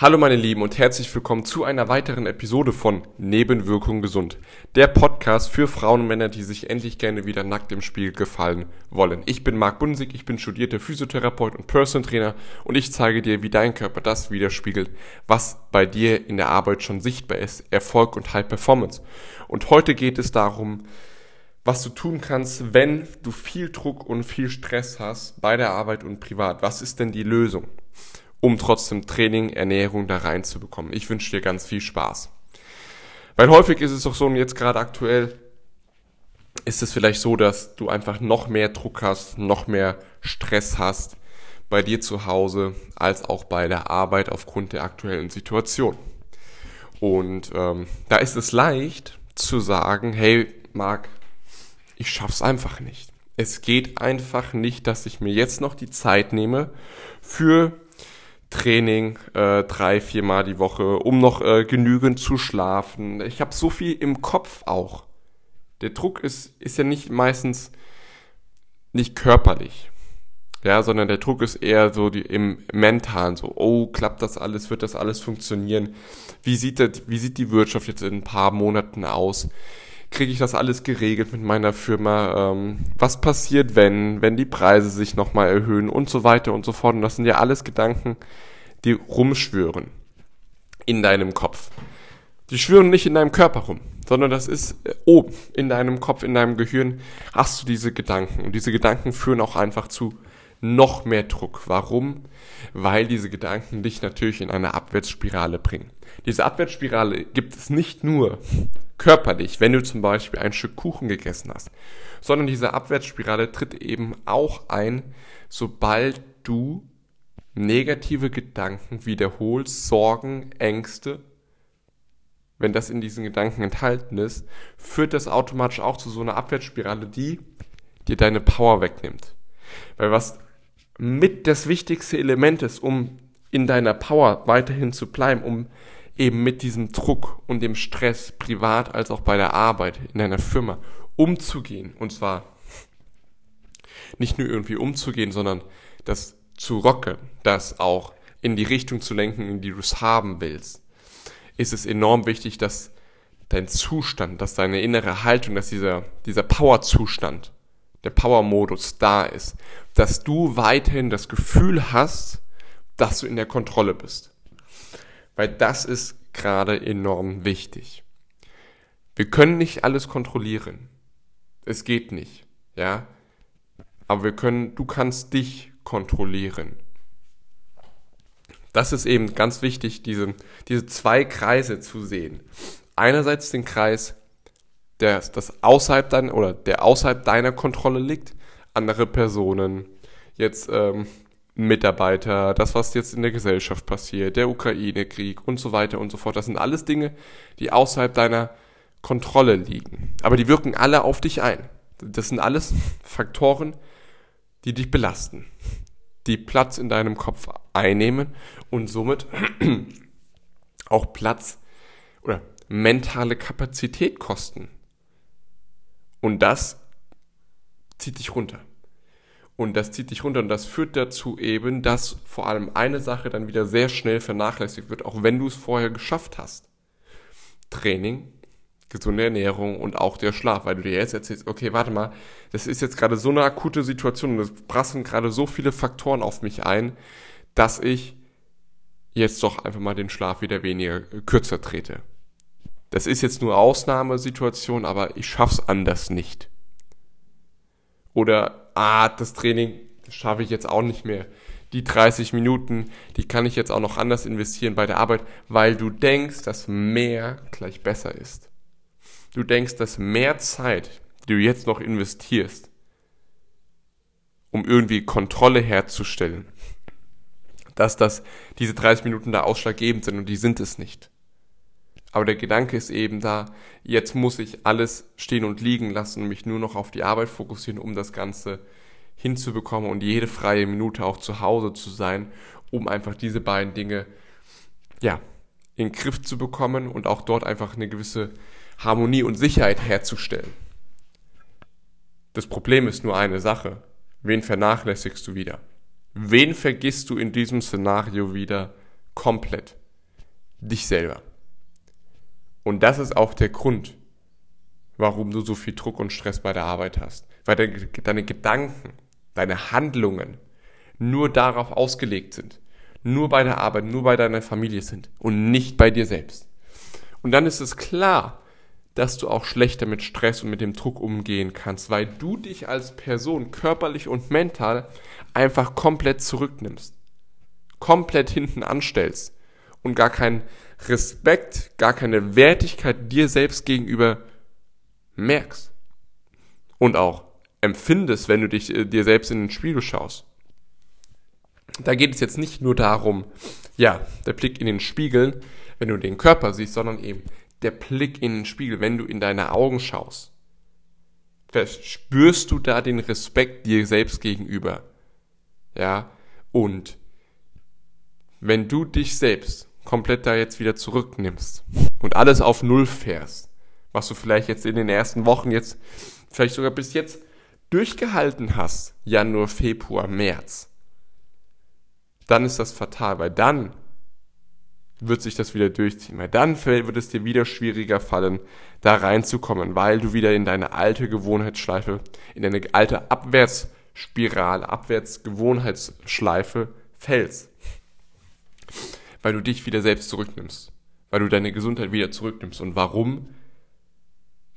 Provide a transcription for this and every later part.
Hallo meine Lieben und herzlich willkommen zu einer weiteren Episode von Nebenwirkung gesund. Der Podcast für Frauen und Männer, die sich endlich gerne wieder nackt im Spiegel gefallen wollen. Ich bin Marc Bunsig, ich bin studierter Physiotherapeut und Person Trainer und ich zeige dir, wie dein Körper das widerspiegelt, was bei dir in der Arbeit schon sichtbar ist, Erfolg und High Performance. Und heute geht es darum, was du tun kannst, wenn du viel Druck und viel Stress hast bei der Arbeit und privat. Was ist denn die Lösung? Um trotzdem Training, Ernährung da reinzubekommen. Ich wünsche dir ganz viel Spaß. Weil häufig ist es doch so, und jetzt gerade aktuell ist es vielleicht so, dass du einfach noch mehr Druck hast, noch mehr Stress hast bei dir zu Hause als auch bei der Arbeit aufgrund der aktuellen Situation. Und ähm, da ist es leicht zu sagen, hey Marc, ich schaff's einfach nicht. Es geht einfach nicht, dass ich mir jetzt noch die Zeit nehme für Training äh, drei, viermal die Woche, um noch äh, genügend zu schlafen. Ich habe so viel im Kopf auch. Der Druck ist, ist ja nicht meistens nicht körperlich, ja, sondern der Druck ist eher so die, im mentalen, so, oh, klappt das alles, wird das alles funktionieren? Wie sieht, das, wie sieht die Wirtschaft jetzt in ein paar Monaten aus? Kriege ich das alles geregelt mit meiner Firma? Ähm, was passiert, wenn, wenn die Preise sich nochmal erhöhen und so weiter und so fort? Und das sind ja alles Gedanken, die rumschwören in deinem Kopf. Die schwören nicht in deinem Körper rum, sondern das ist äh, oben in deinem Kopf, in deinem Gehirn hast du diese Gedanken. Und diese Gedanken führen auch einfach zu noch mehr Druck. Warum? Weil diese Gedanken dich natürlich in eine Abwärtsspirale bringen. Diese Abwärtsspirale gibt es nicht nur körperlich, wenn du zum Beispiel ein Stück Kuchen gegessen hast, sondern diese Abwärtsspirale tritt eben auch ein, sobald du negative Gedanken wiederholst, Sorgen, Ängste, wenn das in diesen Gedanken enthalten ist, führt das automatisch auch zu so einer Abwärtsspirale, die dir deine Power wegnimmt. Weil was mit das wichtigste Element ist, um in deiner Power weiterhin zu bleiben, um eben mit diesem Druck und dem Stress privat als auch bei der Arbeit in deiner Firma umzugehen. Und zwar nicht nur irgendwie umzugehen, sondern das zu rocken, das auch in die Richtung zu lenken, in die du es haben willst, ist es enorm wichtig, dass dein Zustand, dass deine innere Haltung, dass dieser, dieser Power-Zustand, der Power-Modus da ist, dass du weiterhin das Gefühl hast, dass du in der Kontrolle bist. Weil das ist gerade enorm wichtig. Wir können nicht alles kontrollieren. Es geht nicht, ja. Aber wir können, du kannst dich kontrollieren. Das ist eben ganz wichtig, diese, diese zwei Kreise zu sehen. Einerseits den Kreis, der das außerhalb dein, oder der außerhalb deiner Kontrolle liegt, andere Personen, jetzt ähm, Mitarbeiter, das, was jetzt in der Gesellschaft passiert, der Ukraine-Krieg und so weiter und so fort. Das sind alles Dinge, die außerhalb deiner Kontrolle liegen. Aber die wirken alle auf dich ein. Das sind alles Faktoren, die dich belasten, die Platz in deinem Kopf einnehmen und somit auch Platz oder mentale Kapazität kosten. Und das zieht dich runter. Und das zieht dich runter und das führt dazu eben, dass vor allem eine Sache dann wieder sehr schnell vernachlässigt wird, auch wenn du es vorher geschafft hast. Training gesunde Ernährung und auch der Schlaf, weil du dir jetzt erzählst, okay, warte mal, das ist jetzt gerade so eine akute Situation und es prassen gerade so viele Faktoren auf mich ein, dass ich jetzt doch einfach mal den Schlaf wieder weniger äh, kürzer trete. Das ist jetzt nur Ausnahmesituation, aber ich schaff's anders nicht. Oder, ah, das Training schaffe ich jetzt auch nicht mehr. Die 30 Minuten, die kann ich jetzt auch noch anders investieren bei der Arbeit, weil du denkst, dass mehr gleich besser ist du denkst, dass mehr Zeit, die du jetzt noch investierst, um irgendwie Kontrolle herzustellen, dass das, diese 30 Minuten da ausschlaggebend sind und die sind es nicht. Aber der Gedanke ist eben da, jetzt muss ich alles stehen und liegen lassen und mich nur noch auf die Arbeit fokussieren, um das Ganze hinzubekommen und jede freie Minute auch zu Hause zu sein, um einfach diese beiden Dinge, ja, in den Griff zu bekommen und auch dort einfach eine gewisse Harmonie und Sicherheit herzustellen. Das Problem ist nur eine Sache. Wen vernachlässigst du wieder? Wen vergisst du in diesem Szenario wieder komplett? dich selber. Und das ist auch der Grund, warum du so viel Druck und Stress bei der Arbeit hast. Weil deine Gedanken, deine Handlungen nur darauf ausgelegt sind. Nur bei der Arbeit, nur bei deiner Familie sind und nicht bei dir selbst. Und dann ist es klar, dass du auch schlechter mit Stress und mit dem Druck umgehen kannst, weil du dich als Person körperlich und mental einfach komplett zurücknimmst. Komplett hinten anstellst und gar keinen Respekt, gar keine Wertigkeit dir selbst gegenüber merkst. Und auch empfindest, wenn du dich äh, dir selbst in den Spiegel schaust. Da geht es jetzt nicht nur darum, ja, der Blick in den Spiegel, wenn du den Körper siehst, sondern eben der Blick in den Spiegel, wenn du in deine Augen schaust. Spürst du da den Respekt dir selbst gegenüber? Ja, und wenn du dich selbst komplett da jetzt wieder zurücknimmst und alles auf Null fährst, was du vielleicht jetzt in den ersten Wochen jetzt, vielleicht sogar bis jetzt durchgehalten hast, Januar, Februar, März, dann ist das fatal, weil dann wird sich das wieder durchziehen, weil dann wird es dir wieder schwieriger fallen, da reinzukommen, weil du wieder in deine alte Gewohnheitsschleife, in deine alte Abwärtsspirale, Abwärtsgewohnheitsschleife fällst. Weil du dich wieder selbst zurücknimmst, weil du deine Gesundheit wieder zurücknimmst. Und warum?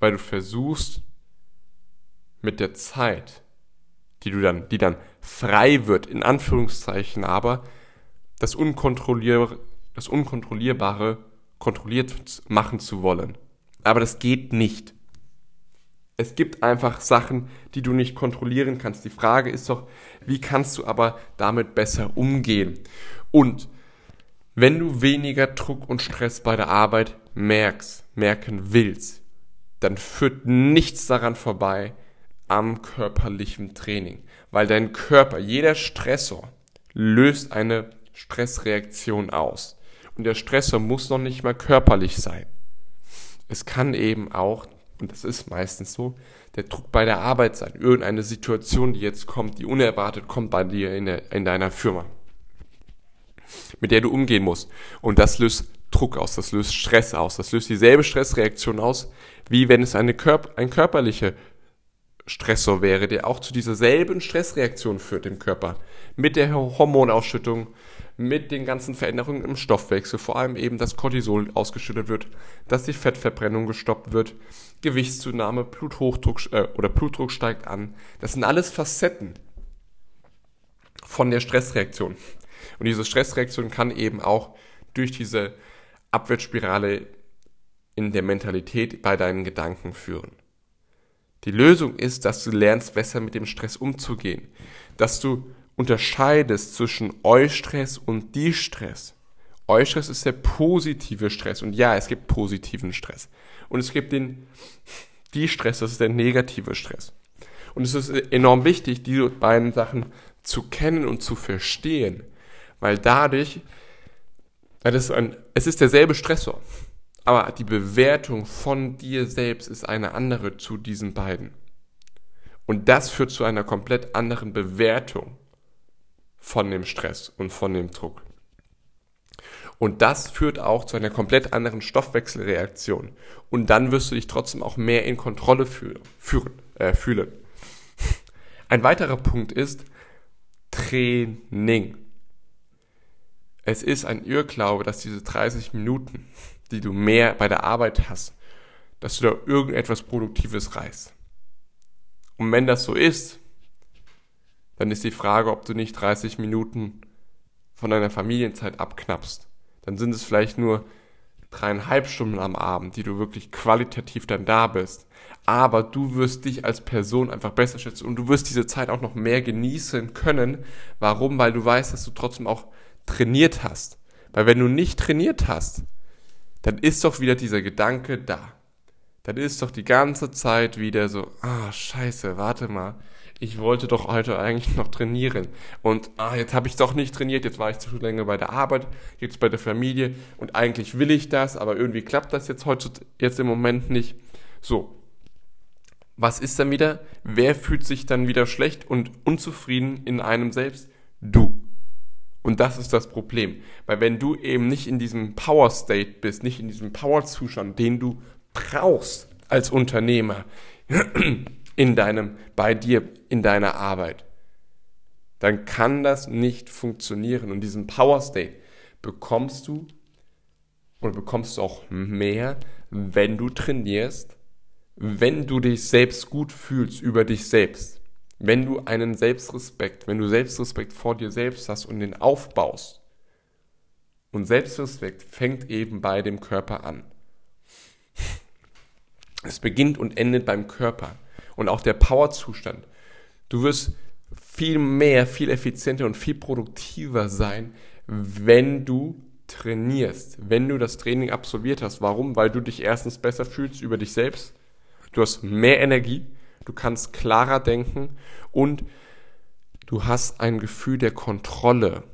Weil du versuchst, mit der Zeit, die du dann, die dann frei wird, in Anführungszeichen, aber das Unkontrollierbare, das Unkontrollierbare kontrolliert machen zu wollen. Aber das geht nicht. Es gibt einfach Sachen, die du nicht kontrollieren kannst. Die Frage ist doch, wie kannst du aber damit besser umgehen? Und wenn du weniger Druck und Stress bei der Arbeit merkst, merken willst, dann führt nichts daran vorbei, am körperlichen Training, weil dein Körper, jeder Stressor löst eine Stressreaktion aus. Und der Stressor muss noch nicht mal körperlich sein. Es kann eben auch, und das ist meistens so, der Druck bei der Arbeit sein. Irgendeine Situation, die jetzt kommt, die unerwartet kommt bei dir in, der, in deiner Firma, mit der du umgehen musst. Und das löst Druck aus, das löst Stress aus, das löst dieselbe Stressreaktion aus, wie wenn es eine, Körp eine körperliche Stressor wäre, der auch zu dieser selben Stressreaktion führt im Körper. Mit der Hormonausschüttung, mit den ganzen Veränderungen im Stoffwechsel, vor allem eben, dass Cortisol ausgeschüttet wird, dass die Fettverbrennung gestoppt wird, Gewichtszunahme, Bluthochdruck äh, oder Blutdruck steigt an. Das sind alles Facetten von der Stressreaktion. Und diese Stressreaktion kann eben auch durch diese Abwärtsspirale in der Mentalität bei deinen Gedanken führen. Die Lösung ist, dass du lernst, besser mit dem Stress umzugehen. Dass du unterscheidest zwischen Eustress und Distress. Eustress ist der positive Stress. Und ja, es gibt positiven Stress. Und es gibt den Distress, das ist der negative Stress. Und es ist enorm wichtig, diese beiden Sachen zu kennen und zu verstehen. Weil dadurch, das ein, es ist derselbe Stressor. Aber die Bewertung von dir selbst ist eine andere zu diesen beiden. Und das führt zu einer komplett anderen Bewertung von dem Stress und von dem Druck. Und das führt auch zu einer komplett anderen Stoffwechselreaktion. Und dann wirst du dich trotzdem auch mehr in Kontrolle führen, äh, fühlen. Ein weiterer Punkt ist Training. Es ist ein Irrglaube, dass diese 30 Minuten die du mehr bei der Arbeit hast, dass du da irgendetwas Produktives reißt. Und wenn das so ist, dann ist die Frage, ob du nicht 30 Minuten von deiner Familienzeit abknappst. Dann sind es vielleicht nur dreieinhalb Stunden am Abend, die du wirklich qualitativ dann da bist. Aber du wirst dich als Person einfach besser schätzen und du wirst diese Zeit auch noch mehr genießen können. Warum? Weil du weißt, dass du trotzdem auch trainiert hast. Weil wenn du nicht trainiert hast, dann ist doch wieder dieser Gedanke da. Dann ist doch die ganze Zeit wieder so, ah, scheiße, warte mal. Ich wollte doch heute eigentlich noch trainieren. Und ah, jetzt habe ich doch nicht trainiert, jetzt war ich zu lange bei der Arbeit, jetzt bei der Familie und eigentlich will ich das, aber irgendwie klappt das jetzt heute jetzt im Moment nicht. So. Was ist dann wieder? Wer fühlt sich dann wieder schlecht und unzufrieden in einem selbst? Du. Und das ist das Problem. Weil wenn du eben nicht in diesem Power State bist, nicht in diesem Power Zustand, den du brauchst als Unternehmer in deinem, bei dir, in deiner Arbeit, dann kann das nicht funktionieren. Und diesen Power State bekommst du oder bekommst du auch mehr, wenn du trainierst, wenn du dich selbst gut fühlst über dich selbst, wenn du einen Selbstrespekt, wenn du Selbstrespekt vor dir selbst hast und den aufbaust. Und Selbstrespekt fängt eben bei dem Körper an. Es beginnt und endet beim Körper und auch der Powerzustand. Du wirst viel mehr, viel effizienter und viel produktiver sein, wenn du trainierst, wenn du das Training absolviert hast. Warum? Weil du dich erstens besser fühlst über dich selbst, du hast mehr Energie, du kannst klarer denken und du hast ein Gefühl der Kontrolle,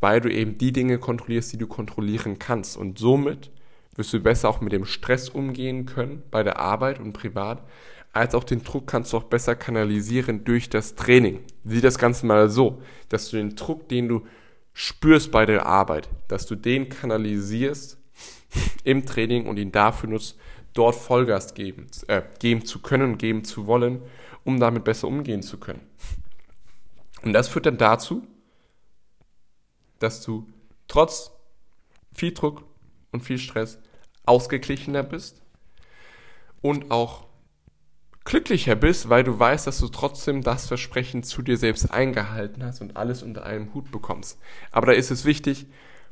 weil du eben die Dinge kontrollierst, die du kontrollieren kannst. Und somit wirst du besser auch mit dem Stress umgehen können bei der Arbeit und privat, als auch den Druck kannst du auch besser kanalisieren durch das Training. Sieh das Ganze mal so, dass du den Druck, den du spürst bei der Arbeit, dass du den kanalisierst im Training und ihn dafür nutzt, dort Vollgas geben, äh, geben zu können, geben zu wollen, um damit besser umgehen zu können. Und das führt dann dazu, dass du trotz viel Druck und viel Stress ausgeglichener bist und auch glücklicher bist, weil du weißt, dass du trotzdem das Versprechen zu dir selbst eingehalten hast und alles unter einem Hut bekommst. Aber da ist es wichtig,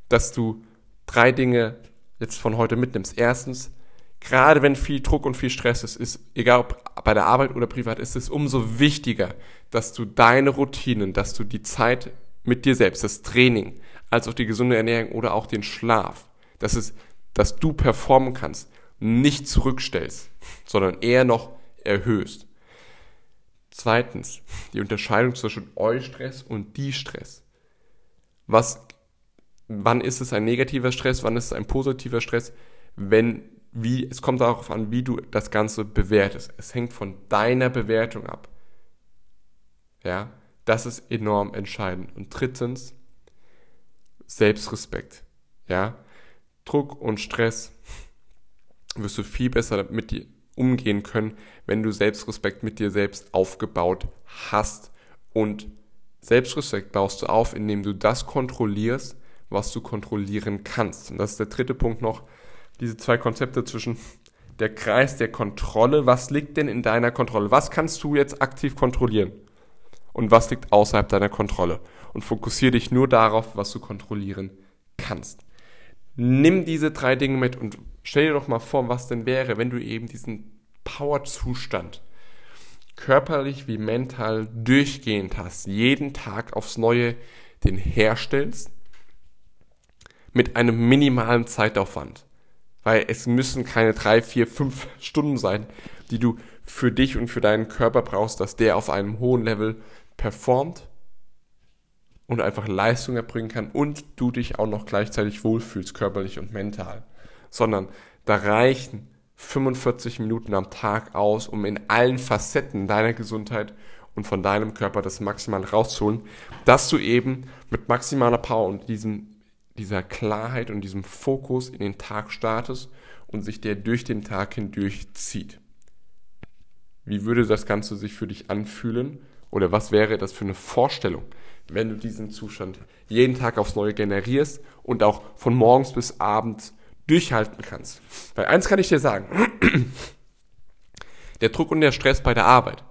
dass du drei Dinge jetzt von heute mitnimmst. Erstens, gerade wenn viel Druck und viel Stress ist, ist, egal ob bei der Arbeit oder privat, ist es umso wichtiger, dass du deine Routinen, dass du die Zeit mit dir selbst, das Training, als auch die gesunde Ernährung oder auch den Schlaf, dass es, dass du performen kannst, nicht zurückstellst, sondern eher noch erhöhst. Zweitens, die Unterscheidung zwischen Eustress und Die-Stress. Was, wann ist es ein negativer Stress, wann ist es ein positiver Stress? Wenn wie, es kommt darauf an, wie du das Ganze bewertest. Es hängt von deiner Bewertung ab. Ja, das ist enorm entscheidend. Und drittens, Selbstrespekt. Ja, Druck und Stress wirst du viel besser mit dir umgehen können, wenn du Selbstrespekt mit dir selbst aufgebaut hast. Und Selbstrespekt baust du auf, indem du das kontrollierst, was du kontrollieren kannst. Und das ist der dritte Punkt noch, diese zwei Konzepte zwischen der Kreis der Kontrolle, was liegt denn in deiner Kontrolle? Was kannst du jetzt aktiv kontrollieren? Und was liegt außerhalb deiner Kontrolle? Und fokussiere dich nur darauf, was du kontrollieren kannst. Nimm diese drei Dinge mit und stell dir doch mal vor, was denn wäre, wenn du eben diesen Powerzustand körperlich wie mental durchgehend hast, jeden Tag aufs Neue den herstellst mit einem minimalen Zeitaufwand. Weil es müssen keine drei, vier, fünf Stunden sein, die du für dich und für deinen Körper brauchst, dass der auf einem hohen Level performt und einfach Leistung erbringen kann und du dich auch noch gleichzeitig wohlfühlst, körperlich und mental. Sondern da reichen 45 Minuten am Tag aus, um in allen Facetten deiner Gesundheit und von deinem Körper das maximal rauszuholen, dass du eben mit maximaler Power und diesem dieser Klarheit und diesem Fokus in den Tag startest und sich der durch den Tag hindurch zieht. Wie würde das Ganze sich für dich anfühlen? Oder was wäre das für eine Vorstellung, wenn du diesen Zustand jeden Tag aufs Neue generierst und auch von morgens bis abends durchhalten kannst? Weil eins kann ich dir sagen, der Druck und der Stress bei der Arbeit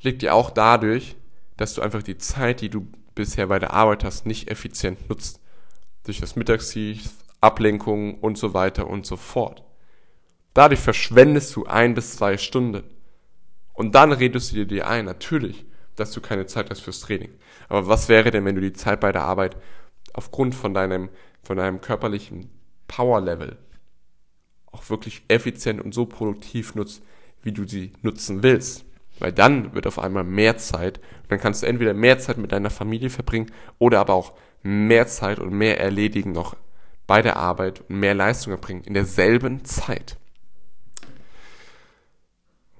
liegt ja auch dadurch, dass du einfach die Zeit, die du bisher bei der Arbeit hast, nicht effizient nutzt durch das Mittagstief, Ablenkungen und so weiter und so fort. Dadurch verschwendest du ein bis zwei Stunden. Und dann redest du dir ein, natürlich, dass du keine Zeit hast fürs Training. Aber was wäre denn, wenn du die Zeit bei der Arbeit aufgrund von deinem, von deinem körperlichen Power-Level auch wirklich effizient und so produktiv nutzt, wie du sie nutzen willst? Weil dann wird auf einmal mehr Zeit und dann kannst du entweder mehr Zeit mit deiner Familie verbringen oder aber auch mehr Zeit und mehr erledigen noch bei der Arbeit und mehr Leistung erbringen in derselben Zeit.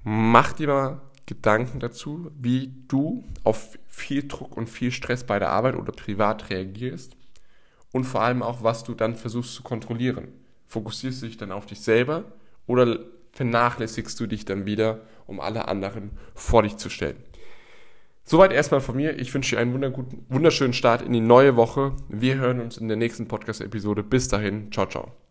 Mach dir mal Gedanken dazu, wie du auf viel Druck und viel Stress bei der Arbeit oder privat reagierst und vor allem auch, was du dann versuchst zu kontrollieren. Fokussierst du dich dann auf dich selber oder vernachlässigst du dich dann wieder, um alle anderen vor dich zu stellen? Soweit erstmal von mir. Ich wünsche dir einen wunderschönen Start in die neue Woche. Wir hören uns in der nächsten Podcast-Episode. Bis dahin. Ciao, ciao.